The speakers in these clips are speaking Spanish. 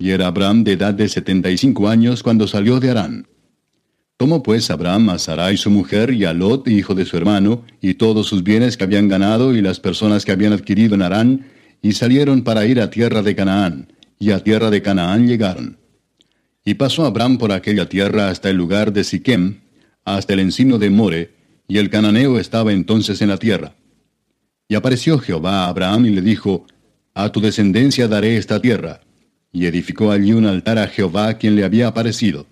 Y era Abraham de edad de setenta y cinco años cuando salió de Harán. Tomó pues Abraham a Sarai su mujer y a Lot, hijo de su hermano, y todos sus bienes que habían ganado y las personas que habían adquirido en Harán, y salieron para ir a tierra de Canaán, y a tierra de Canaán llegaron. Y pasó Abraham por aquella tierra hasta el lugar de Siquem, hasta el encino de More, y el cananeo estaba entonces en la tierra. Y apareció Jehová a Abraham y le dijo, A tu descendencia daré esta tierra y edificó allí un altar a Jehová quien le había aparecido.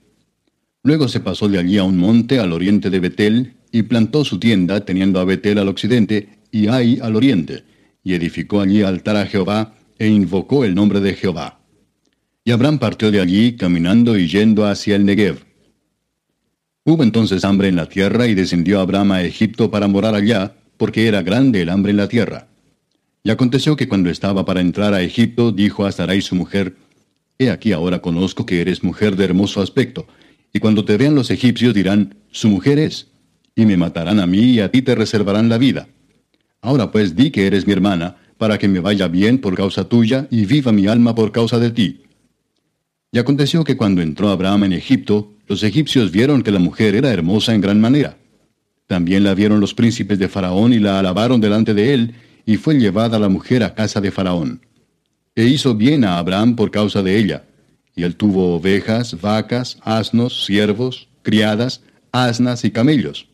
Luego se pasó de allí a un monte al oriente de Betel, y plantó su tienda, teniendo a Betel al occidente, y Ai al oriente, y edificó allí altar a Jehová, e invocó el nombre de Jehová. Y Abraham partió de allí, caminando y yendo hacia el Negev. Hubo entonces hambre en la tierra, y descendió Abraham a Egipto para morar allá, porque era grande el hambre en la tierra. Y aconteció que cuando estaba para entrar a Egipto, dijo a Sarai su mujer, He aquí ahora conozco que eres mujer de hermoso aspecto, y cuando te vean los egipcios dirán, su mujer es, y me matarán a mí y a ti te reservarán la vida. Ahora pues di que eres mi hermana, para que me vaya bien por causa tuya y viva mi alma por causa de ti. Y aconteció que cuando entró Abraham en Egipto, los egipcios vieron que la mujer era hermosa en gran manera. También la vieron los príncipes de Faraón y la alabaron delante de él, y fue llevada la mujer a casa de Faraón e hizo bien a Abraham por causa de ella. Y él tuvo ovejas, vacas, asnos, siervos, criadas, asnas y camellos.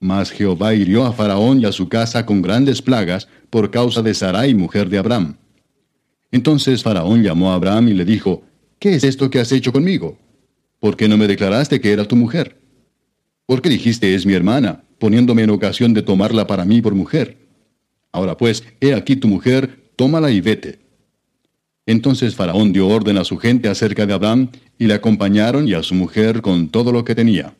Mas Jehová hirió a Faraón y a su casa con grandes plagas por causa de Sarai, mujer de Abraham. Entonces Faraón llamó a Abraham y le dijo, ¿Qué es esto que has hecho conmigo? ¿Por qué no me declaraste que era tu mujer? ¿Por qué dijiste es mi hermana, poniéndome en ocasión de tomarla para mí por mujer? Ahora pues, he aquí tu mujer, tómala y vete. Entonces Faraón dio orden a su gente acerca de Abraham, y le acompañaron y a su mujer con todo lo que tenía.